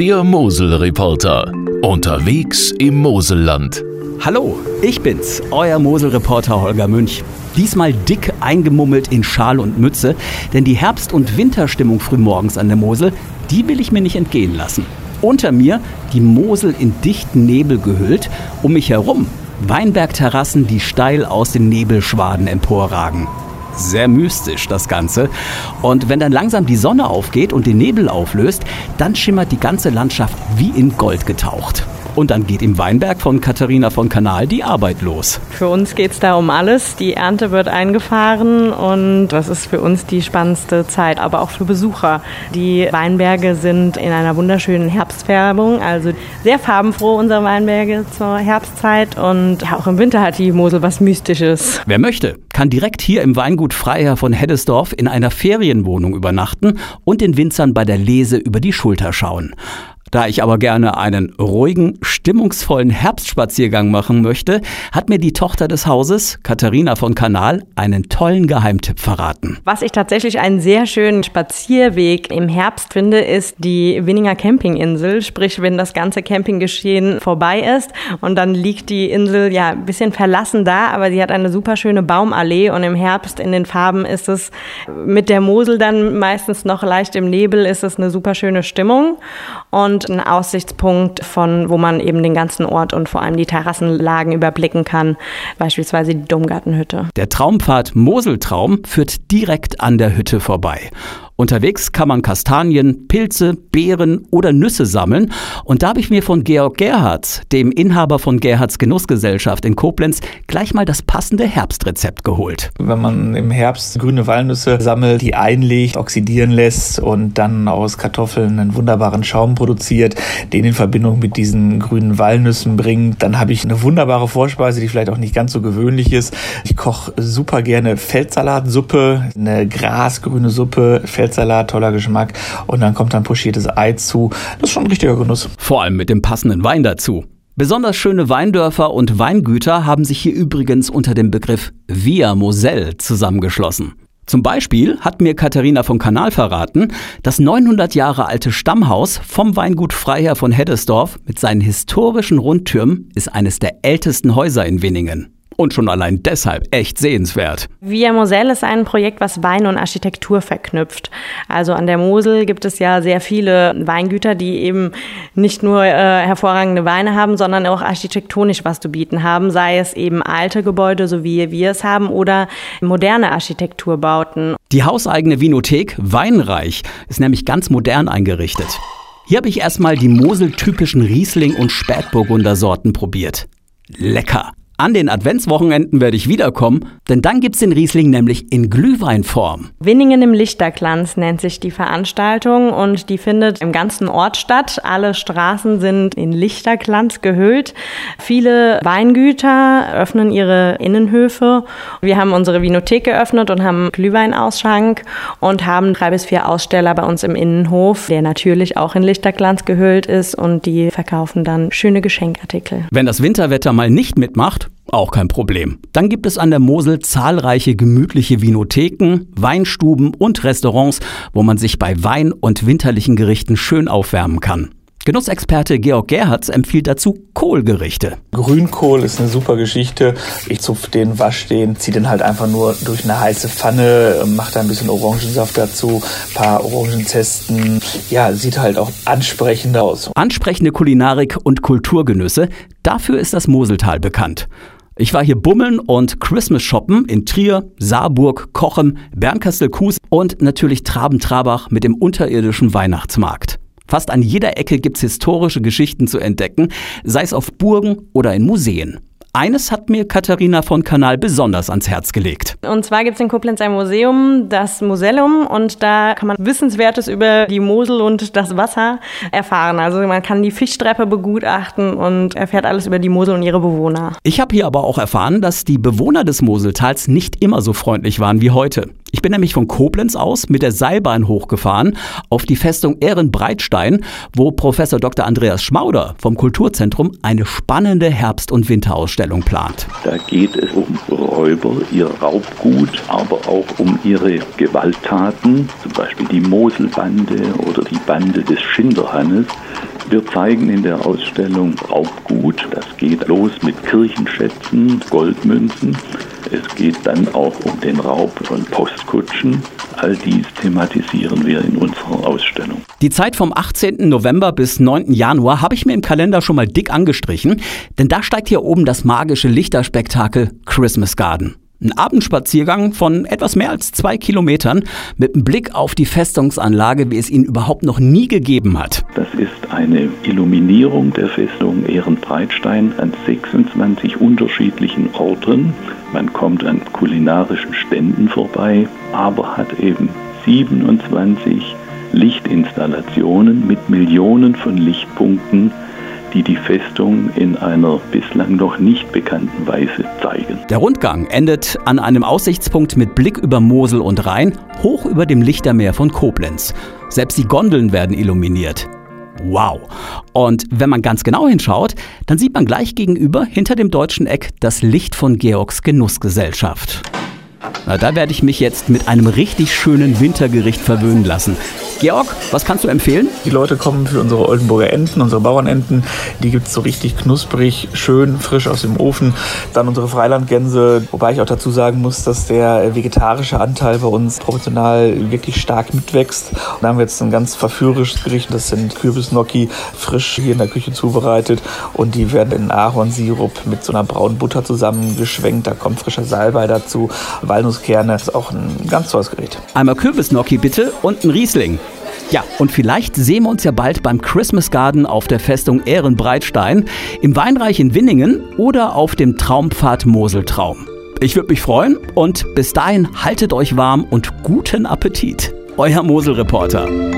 Der Mosel-Reporter. Unterwegs im Moselland. Hallo, ich bin's, euer Mosel-Reporter Holger Münch. Diesmal dick eingemummelt in Schal und Mütze, denn die Herbst- und Winterstimmung frühmorgens an der Mosel, die will ich mir nicht entgehen lassen. Unter mir die Mosel in dichten Nebel gehüllt, um mich herum Weinbergterrassen, die steil aus den Nebelschwaden emporragen. Sehr mystisch das Ganze. Und wenn dann langsam die Sonne aufgeht und den Nebel auflöst, dann schimmert die ganze Landschaft wie in Gold getaucht. Und dann geht im Weinberg von Katharina von Kanal die Arbeit los. Für uns geht es da um alles. Die Ernte wird eingefahren und das ist für uns die spannendste Zeit, aber auch für Besucher. Die Weinberge sind in einer wunderschönen Herbstfärbung, also sehr farbenfroh unsere Weinberge zur Herbstzeit und auch im Winter hat die Mosel was Mystisches. Wer möchte, kann direkt hier im Weingut Freiherr von Heddesdorf in einer Ferienwohnung übernachten und den Winzern bei der Lese über die Schulter schauen. Da ich aber gerne einen ruhigen, stimmungsvollen Herbstspaziergang machen möchte, hat mir die Tochter des Hauses, Katharina von Kanal, einen tollen Geheimtipp verraten. Was ich tatsächlich einen sehr schönen Spazierweg im Herbst finde, ist die Winninger Campinginsel. Sprich, wenn das ganze Campinggeschehen vorbei ist und dann liegt die Insel ja ein bisschen verlassen da, aber sie hat eine super schöne Baumallee und im Herbst in den Farben ist es mit der Mosel dann meistens noch leicht im Nebel, ist es eine super schöne Stimmung. Und und ein Aussichtspunkt von, wo man eben den ganzen Ort und vor allem die Terrassenlagen überblicken kann, beispielsweise die Domgartenhütte. Der Traumpfad Moseltraum führt direkt an der Hütte vorbei. Unterwegs kann man Kastanien, Pilze, Beeren oder Nüsse sammeln. Und da habe ich mir von Georg Gerhardt, dem Inhaber von Gerhards Genussgesellschaft in Koblenz, gleich mal das passende Herbstrezept geholt. Wenn man im Herbst grüne Walnüsse sammelt, die einlegt, oxidieren lässt und dann aus Kartoffeln einen wunderbaren Schaum produziert, den in Verbindung mit diesen grünen Walnüssen bringt, dann habe ich eine wunderbare Vorspeise, die vielleicht auch nicht ganz so gewöhnlich ist. Ich koche super gerne Feldsalatsuppe, eine grasgrüne Suppe, Feld Feldsalat, toller Geschmack und dann kommt dann pochiertes Ei zu. Das ist schon ein richtiger Genuss. Vor allem mit dem passenden Wein dazu. Besonders schöne Weindörfer und Weingüter haben sich hier übrigens unter dem Begriff Via Moselle zusammengeschlossen. Zum Beispiel hat mir Katharina von Kanal verraten, das 900 Jahre alte Stammhaus vom Weingut Freiherr von Heddesdorf mit seinen historischen Rundtürmen ist eines der ältesten Häuser in Winningen und schon allein deshalb echt sehenswert. Via Moselle ist ein Projekt, was Wein und Architektur verknüpft. Also an der Mosel gibt es ja sehr viele Weingüter, die eben nicht nur äh, hervorragende Weine haben, sondern auch architektonisch was zu bieten haben, sei es eben alte Gebäude, so wie wir es haben, oder moderne Architekturbauten. Die hauseigene Vinothek Weinreich ist nämlich ganz modern eingerichtet. Hier habe ich erstmal die Mosel-typischen Riesling- und Spätburgunder-Sorten probiert. Lecker! An den Adventswochenenden werde ich wiederkommen, denn dann gibt's den Riesling nämlich in Glühweinform. Winningen im Lichterglanz nennt sich die Veranstaltung und die findet im ganzen Ort statt. Alle Straßen sind in Lichterglanz gehüllt. Viele Weingüter öffnen ihre Innenhöfe. Wir haben unsere Vinothek geöffnet und haben Glühweinausschank und haben drei bis vier Aussteller bei uns im Innenhof, der natürlich auch in Lichterglanz gehüllt ist und die verkaufen dann schöne Geschenkartikel. Wenn das Winterwetter mal nicht mitmacht, auch kein Problem. Dann gibt es an der Mosel zahlreiche gemütliche Vinotheken, Weinstuben und Restaurants, wo man sich bei Wein und winterlichen Gerichten schön aufwärmen kann. Genussexperte Georg Gerhards empfiehlt dazu Kohlgerichte. Grünkohl ist eine super Geschichte. Ich zupfe den, wasche den, ziehe den halt einfach nur durch eine heiße Pfanne, mache da ein bisschen Orangensaft dazu, paar Orangenzesten. Ja, sieht halt auch ansprechend aus. Ansprechende Kulinarik und Kulturgenüsse, dafür ist das Moseltal bekannt. Ich war hier bummeln und Christmas shoppen in Trier, Saarburg, Kochem, Bernkastel-Kues und natürlich Traben-Trabach mit dem unterirdischen Weihnachtsmarkt. Fast an jeder Ecke gibt's historische Geschichten zu entdecken, sei es auf Burgen oder in Museen. Eines hat mir Katharina von Kanal besonders ans Herz gelegt. Und zwar gibt es in Koblenz ein Museum, das Musellum, und da kann man Wissenswertes über die Mosel und das Wasser erfahren. Also man kann die Fischtreppe begutachten und erfährt alles über die Mosel und ihre Bewohner. Ich habe hier aber auch erfahren, dass die Bewohner des Moseltals nicht immer so freundlich waren wie heute. Ich bin nämlich von Koblenz aus mit der Seilbahn hochgefahren auf die Festung Ehrenbreitstein, wo Professor Dr. Andreas Schmauder vom Kulturzentrum eine spannende Herbst- und Winterausstellung plant. Da geht es um Räuber, ihr Raubgut, aber auch um ihre Gewalttaten, zum Beispiel die Moselbande oder die Bande des Schinderhannes Wir zeigen in der Ausstellung Raubgut. Das geht los mit Kirchenschätzen, Goldmünzen. Es geht dann auch um den Raub von Postkutschen. All dies thematisieren wir in unserer Ausstellung. Die Zeit vom 18. November bis 9. Januar habe ich mir im Kalender schon mal dick angestrichen, denn da steigt hier oben das magische Lichterspektakel Christmas Garden. Ein Abendspaziergang von etwas mehr als zwei Kilometern mit einem Blick auf die Festungsanlage, wie es ihn überhaupt noch nie gegeben hat. Das ist eine Illuminierung der Festung Ehrenbreitstein an 26 unterschiedlichen Orten. Man kommt an kulinarischen Ständen vorbei, aber hat eben 27 Lichtinstallationen mit Millionen von Lichtpunkten die die Festung in einer bislang noch nicht bekannten Weise zeigen. Der Rundgang endet an einem Aussichtspunkt mit Blick über Mosel und Rhein, hoch über dem Lichtermeer von Koblenz. Selbst die Gondeln werden illuminiert. Wow. Und wenn man ganz genau hinschaut, dann sieht man gleich gegenüber hinter dem deutschen Eck das Licht von Georgs Genussgesellschaft. Na, da werde ich mich jetzt mit einem richtig schönen Wintergericht verwöhnen lassen. Georg, was kannst du empfehlen? Die Leute kommen für unsere Oldenburger Enten, unsere Bauernenten. Die gibt es so richtig knusprig, schön, frisch aus dem Ofen. Dann unsere Freilandgänse, wobei ich auch dazu sagen muss, dass der vegetarische Anteil bei uns proportional wirklich stark mitwächst. Und da haben wir jetzt ein ganz verführerisches Gericht. Das sind Kürbisgnocchi, frisch hier in der Küche zubereitet. Und die werden in Ahornsirup mit so einer braunen Butter zusammengeschwenkt. Da kommt frischer Salbei dazu, Walnusskerne. Das ist auch ein ganz tolles Gericht. Einmal Kürbisgnocchi bitte und ein Riesling. Ja, und vielleicht sehen wir uns ja bald beim Christmas Garden auf der Festung Ehrenbreitstein, im Weinreich in Winningen oder auf dem Traumpfad Moseltraum. Ich würde mich freuen und bis dahin haltet euch warm und guten Appetit. Euer Moselreporter.